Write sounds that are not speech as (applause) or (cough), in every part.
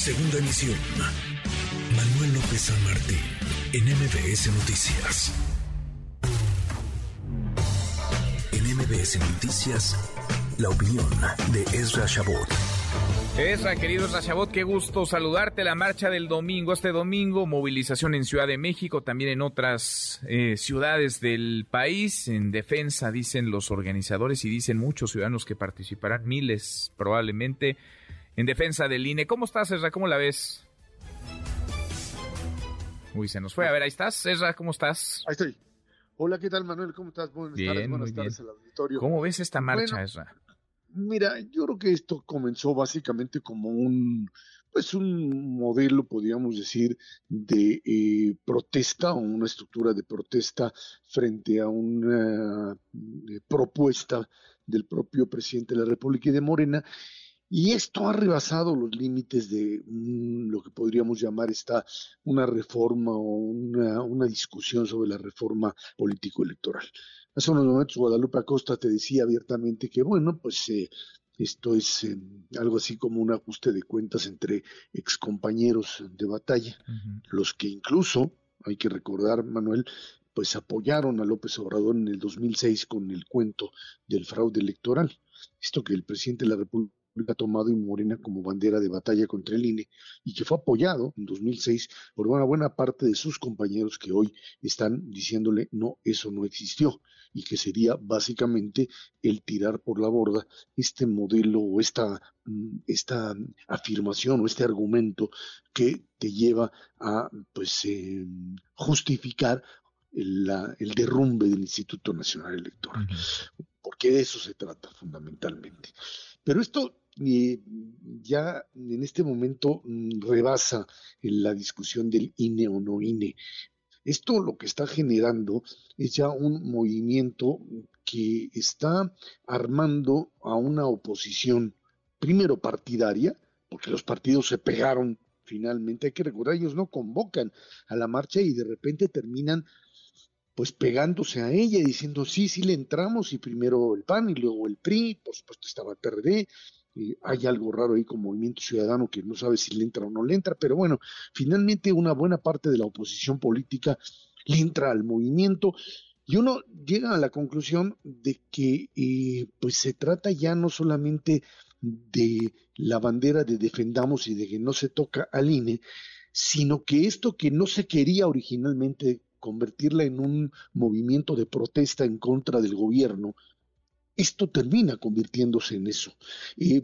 Segunda emisión. Manuel López San Martín, en MBS Noticias. En MBS Noticias, la opinión de Ezra Shabot. Ezra, querido Ezra Shabot, qué gusto saludarte. La marcha del domingo, este domingo, movilización en Ciudad de México, también en otras eh, ciudades del país, en defensa, dicen los organizadores y dicen muchos ciudadanos que participarán, miles probablemente, en defensa del INE. ¿Cómo estás, Ezra? ¿Cómo la ves? Uy, se nos fue. A ver, ahí estás. Ezra, ¿cómo estás? Ahí estoy. Hola, ¿qué tal, Manuel? ¿Cómo estás? Buenas bien, tardes, buenas tardes bien. al auditorio. ¿Cómo ves esta marcha, Bueno, Ezra? Mira, yo creo que esto comenzó básicamente como un, pues un modelo, podríamos decir, de eh, protesta o una estructura de protesta frente a una eh, propuesta del propio presidente de la República y de Morena. Y esto ha rebasado los límites de mm, lo que podríamos llamar esta una reforma o una, una discusión sobre la reforma político-electoral. Hace unos momentos Guadalupe Acosta te decía abiertamente que, bueno, pues eh, esto es eh, algo así como un ajuste de cuentas entre excompañeros de batalla, los que incluso, hay que recordar, Manuel, pues apoyaron a López Obrador en el 2006 con el cuento del fraude electoral. Esto que el presidente de la República ha tomado y Morena como bandera de batalla contra el INE y que fue apoyado en 2006 por una buena parte de sus compañeros que hoy están diciéndole no, eso no existió y que sería básicamente el tirar por la borda este modelo o esta, mm, esta afirmación o este argumento que te lleva a pues eh, justificar el, la- el derrumbe del Instituto Nacional Electoral porque de eso se trata fundamentalmente. Pero esto eh, ya en este momento mm, rebasa en la discusión del INE o no INE. Esto lo que está generando es ya un movimiento que está armando a una oposición, primero partidaria, porque los partidos se pegaron finalmente, hay que recordar, ellos no convocan a la marcha y de repente terminan pues pegándose a ella diciendo sí, sí le entramos y primero el PAN y luego el PRI, por supuesto estaba el PRD, y hay algo raro ahí con Movimiento Ciudadano que no sabe si le entra o no le entra, pero bueno, finalmente una buena parte de la oposición política le entra al movimiento. Y uno llega a la conclusión de que eh, pues se trata ya no solamente de la bandera de defendamos y de que no se toca al INE, sino que esto que no se quería originalmente convertirla en un movimiento de protesta en contra del gobierno, esto termina convirtiéndose en eso. Eh,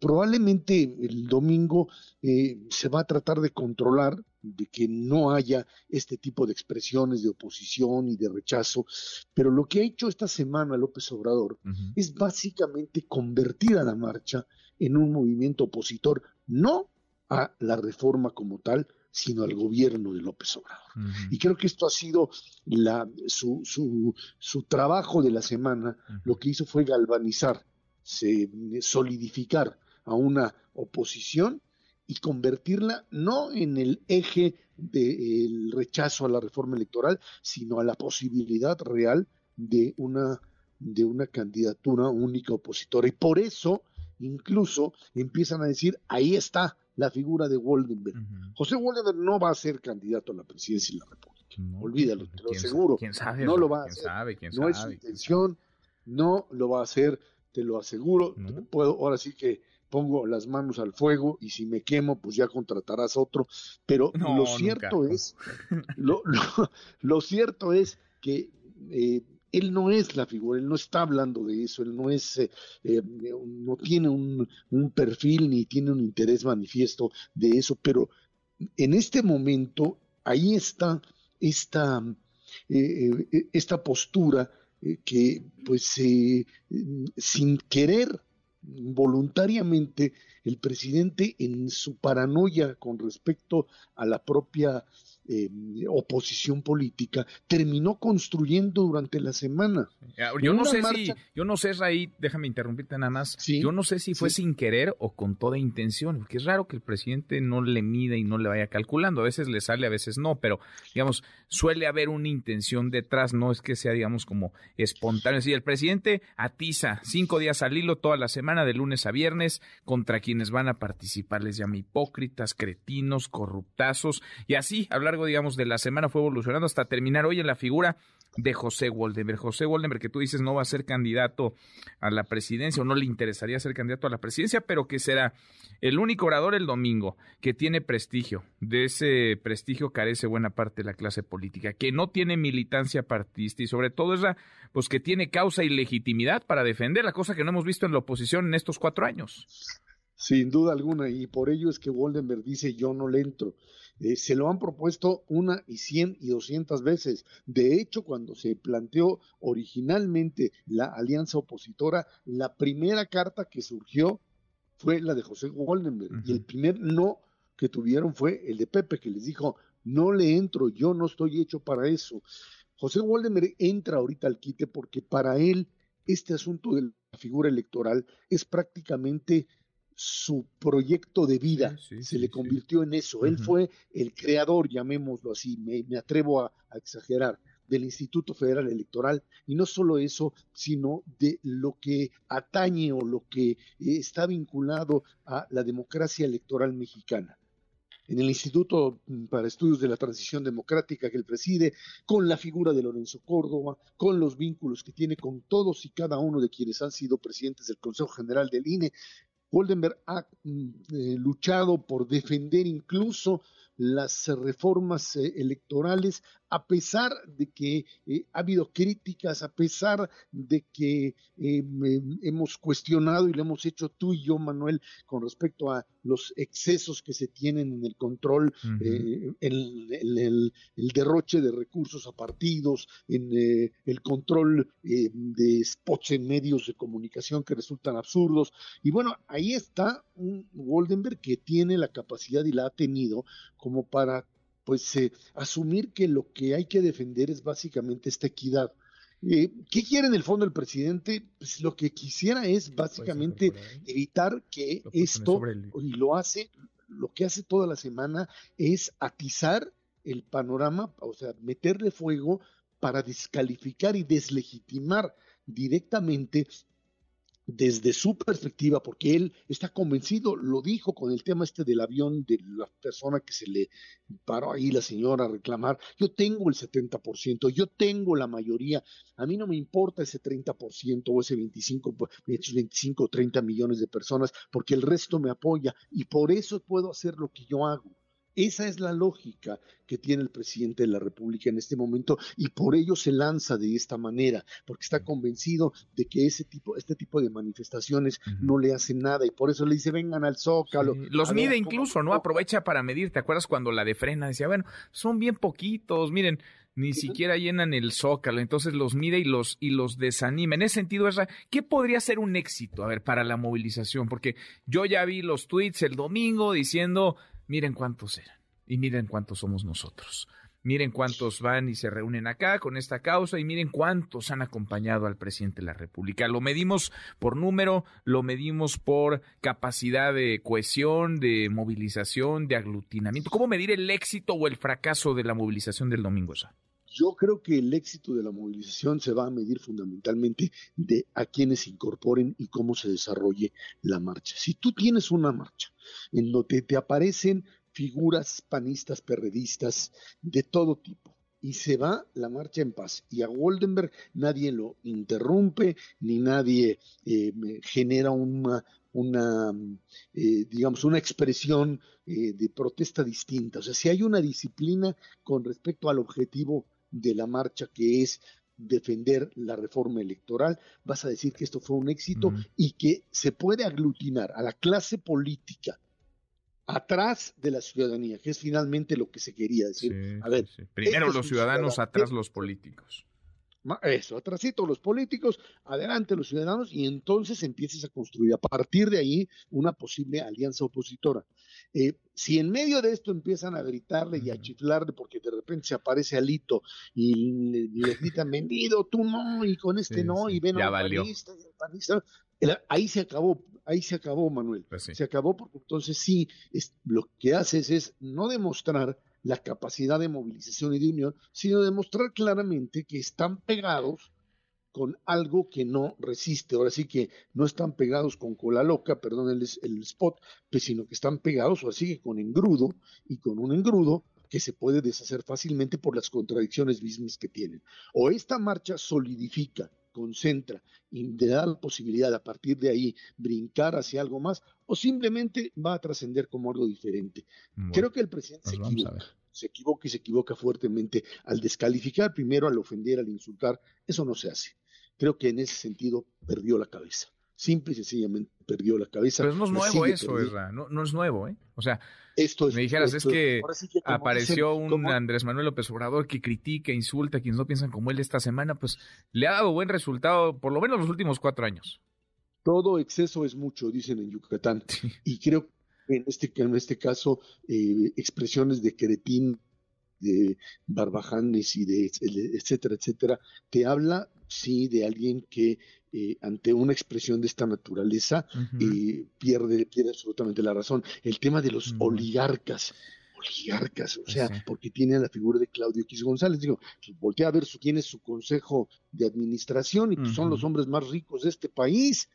probablemente el domingo eh, se va a tratar de controlar de que no haya este tipo de expresiones de oposición y de rechazo, pero lo que ha hecho esta semana López Obrador es básicamente convertir a la marcha en un movimiento opositor, no a la reforma como tal, sino al gobierno de López Obrador. Y creo que esto ha sido la, su, su, su trabajo de la semana. Lo que hizo fue galvanizar, se, solidificar a una oposición y convertirla no en el eje del rechazo a la reforma electoral, sino a la posibilidad real de una, de una candidatura única opositora. Y por eso, incluso, empiezan a decir, ahí está la figura de Woldenberg. José Woldenberg no va a ser candidato a la presidencia de la República. No, Olvídalo, te lo ¿quién sa- aseguro. ¿Quién sabe? No lo va a ¿Quién hacer. sabe? ¿Quién No es su intención, no lo va a hacer, te lo aseguro. ¿No? Te Puedo, ahora sí que pongo las manos al fuego y si me quemo, pues ya contratarás otro. Pero No, lo nunca. cierto es, (laughs) lo, lo- lo cierto es que eh, él no es la figura, él no está hablando de eso, él no es, eh, eh, no tiene un, perfil ni tiene un interés manifiesto de eso, pero en este momento ahí está esta, eh, esta postura que pues sin querer voluntariamente el presidente en su paranoia con respecto a la propia eh, oposición política, terminó construyendo durante la semana. Yo no sé si, yo no sé, Raí, déjame interrumpirte nada más. yo no sé si fue sin querer o con toda intención, porque es raro que el presidente no le mida y no le vaya calculando. A veces le sale, a veces no, pero digamos, suele haber una intención detrás, no es que sea, digamos, como espontáneo. Si el presidente atiza cinco días al hilo toda la semana, de lunes a viernes, contra quienes van a participar, les llama hipócritas, cretinos, corruptazos, y así hablar digamos, de la semana fue evolucionando hasta terminar hoy en la figura de José Woldenberg. José Woldenberg, que tú dices no va a ser candidato a la presidencia o no le interesaría ser candidato a la presidencia, pero que será el único orador el domingo que tiene prestigio. De ese prestigio carece buena parte de la clase política, que no tiene militancia partidista y sobre todo es la, pues que tiene causa y legitimidad para defender la cosa que no hemos visto en la oposición en estos cuatro años. Sin duda alguna, y por ello es que Woldenberg dice yo no le entro. Eh, se lo han propuesto una y cien y doscientas veces. De hecho, cuando se planteó originalmente la alianza opositora, la primera carta que surgió fue la de José Woldenberg. Y el primer no que tuvieron fue el de Pepe, que les dijo, no le entro, yo no estoy hecho para eso. José Woldenberg entra ahorita al quite porque para él este asunto de la figura electoral es prácticamente su proyecto de vida se le convirtió en eso. Él fue el creador, llamémoslo así, me, atrevo a, exagerar, del Instituto Federal Electoral. Y no solo eso, sino de lo que atañe o lo que eh, está vinculado a la democracia electoral mexicana. En el Instituto mm, para Estudios de la Transición Democrática que él preside, con la figura de Lorenzo Córdoba, con los vínculos que tiene con todos y cada uno de quienes han sido presidentes del Consejo General del INE, Goldenberg ha mm, eh, luchado por defender incluso las reformas eh, electorales a pesar de que eh, ha habido críticas, a pesar de que hemos cuestionado y lo hemos hecho tú y yo, Manuel, con respecto a los excesos que se tienen en el control, en, el, derroche de recursos a partidos, en el control de spots en medios de comunicación que resultan absurdos. Y bueno, ahí está un Goldenberg que tiene la capacidad y la ha tenido como para pues eh, asumir que lo que hay que defender es básicamente esta equidad. Eh, ¿Qué quiere en el fondo el presidente? Pues lo que quisiera es básicamente evitar que esto, y lo hace, lo que hace toda la semana es atizar el panorama, o sea, meterle fuego para descalificar y deslegitimar directamente desde su perspectiva, porque él está convencido, lo dijo con el tema este del avión, de la persona que se le paró ahí la señora a reclamar, yo tengo el 70%, yo tengo la mayoría, a mí no me importa ese 30% o ese 25, 25 o 30 millones de personas, porque el resto me apoya y por eso puedo hacer lo que yo hago. Esa es la lógica que tiene el presidente de la República en este momento y por ello se lanza de esta manera, porque está convencido de que ese tipo, este tipo de manifestaciones no le hacen nada y por eso le dice vengan al Zócalo. Los mide incluso, ¿no? Aprovecha para medir. ¿Te acuerdas cuando la de frena decía, bueno, son bien poquitos, miren, ni siquiera llenan el zócalo, entonces los mide y los y los desanima. En ese sentido, ¿qué podría ser un éxito, a ver, para la movilización? Porque yo ya vi los tweets el domingo diciendo miren cuántos eran y miren cuántos somos nosotros. Miren cuántos van y se reúnen acá con esta causa y miren cuántos han acompañado al presidente de la República. Lo medimos por número, lo medimos por capacidad de cohesión, de movilización, de aglutinamiento. ¿Cómo medir el éxito o el fracaso de la movilización del domingo? Esa? Yo creo que el éxito de la movilización se va a medir fundamentalmente de a quienes se incorporen y cómo se desarrolle la marcha. Si tú tienes una marcha en donde te aparecen figuras panistas, perredistas, de todo tipo, y se va la marcha en paz. Y a Goldenberg nadie lo interrumpe, ni nadie eh, genera una, una eh, digamos, una expresión eh, de protesta distinta. O sea, si hay una disciplina con respecto al objetivo de la marcha que es defender la reforma electoral, vas a decir que esto fue un éxito y que se puede aglutinar a la clase política atrás de la ciudadanía, que es finalmente lo que se quería decir. a ver, primero los ciudadanos, atrás los políticos. Eso, atrasito los políticos, adelante los ciudadanos y entonces empiezas a construir a partir de ahí una posible alianza opositora. Eh, si en medio de esto empiezan a gritarle y a chiflarle porque de repente se aparece Alito y le, le gritan vendido, tú no, y con este no, y ven a panista, panista, ahí se acabó, ahí se acabó, Manuel. Pues se acabó porque entonces sí, es, lo que haces es no demostrar la capacidad de movilización y de unión, sino demostrar claramente que están pegados con algo que no resiste. Ahora sí que no están pegados con cola loca, perdón el, spot, pues, sino que están pegados, ahora sí que con engrudo, y con un engrudo que se puede deshacer fácilmente por las contradicciones mismas que tienen. O esta marcha solidifica concentra y le da la posibilidad a partir de ahí brincar hacia algo más o simplemente va a trascender como algo diferente. Creo que el presidente se equivoca, se equivoca y se equivoca fuertemente al descalificar primero, al ofender, al insultar. Eso no se hace. Creo que en ese sentido perdió la cabeza simple y sencillamente perdió la cabeza. Pero no es nuevo eso, Ezra, no, no, es nuevo, ¿eh? O sea, esto me dijeras, es que, apareció un Andrés Manuel López Obrador que critica, insulta a quienes no piensan como él esta semana, pues le ha dado buen resultado, por lo menos los últimos cuatro años. Todo exceso es mucho, dicen en Yucatán. (laughs) Y creo que en este, en este caso, eh, expresiones de Cretín, de Barbajanes y de etcétera, etcétera, te habla, sí, de alguien que eh, ante una expresión de esta naturaleza eh, pierde, pierde absolutamente la razón. El tema de los oligarcas, oligarcas, o sea, porque tiene la figura de Claudio X González. Digo, pues, voltea a ver, su, tiene su consejo de administración y pues, son los hombres más ricos de este país,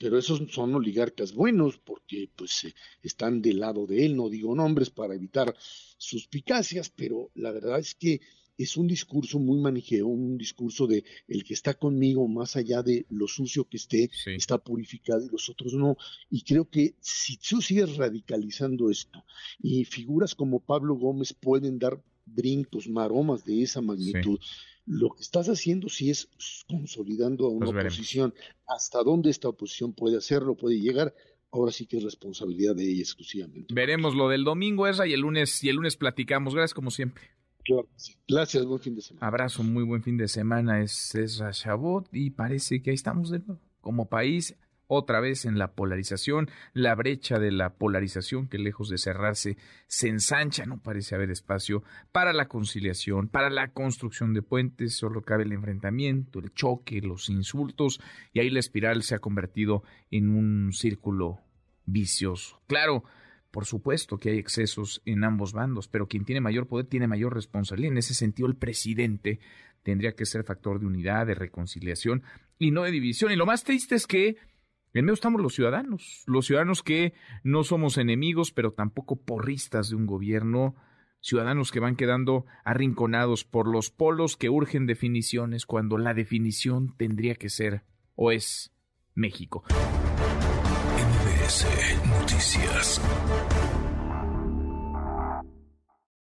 pero esos son oligarcas buenos porque pues eh, están del lado de él, no digo nombres para evitar suspicacias, pero la verdad es que es un discurso muy manijeo, un discurso de el que está conmigo, más allá de lo sucio que esté, está purificado y los otros no. Y creo que si tú sigues radicalizando esto y figuras como Pablo Gómez pueden dar brincos, maromas de esa magnitud, lo que estás haciendo sí es consolidando a una oposición. Hasta dónde esta oposición puede hacerlo, puede llegar, ahora sí que es responsabilidad de ella exclusivamente. Veremos lo del domingo, esa, y el lunes, y el lunes platicamos. Gracias como siempre. Gracias, buen fin de semana. Abrazo, muy buen fin de semana. Es Ezra Chabot y parece que ahí estamos de nuevo. Como país, otra vez en la polarización, la brecha de la polarización que lejos de cerrarse se ensancha, no parece haber espacio para la conciliación, para la construcción de puentes, solo cabe el enfrentamiento, el choque, los insultos y ahí la espiral se ha convertido en un círculo vicioso. Claro, por supuesto que hay excesos en ambos bandos, pero quien tiene mayor poder tiene mayor responsabilidad. En ese sentido, el presidente tendría que ser factor de unidad, de reconciliación y no de división. Y lo más triste es que en medio estamos los ciudadanos, los ciudadanos que no somos enemigos, pero tampoco porristas de un gobierno, ciudadanos que van quedando arrinconados por los polos que urgen definiciones cuando la definición tendría que ser o es México. MBS Noticias.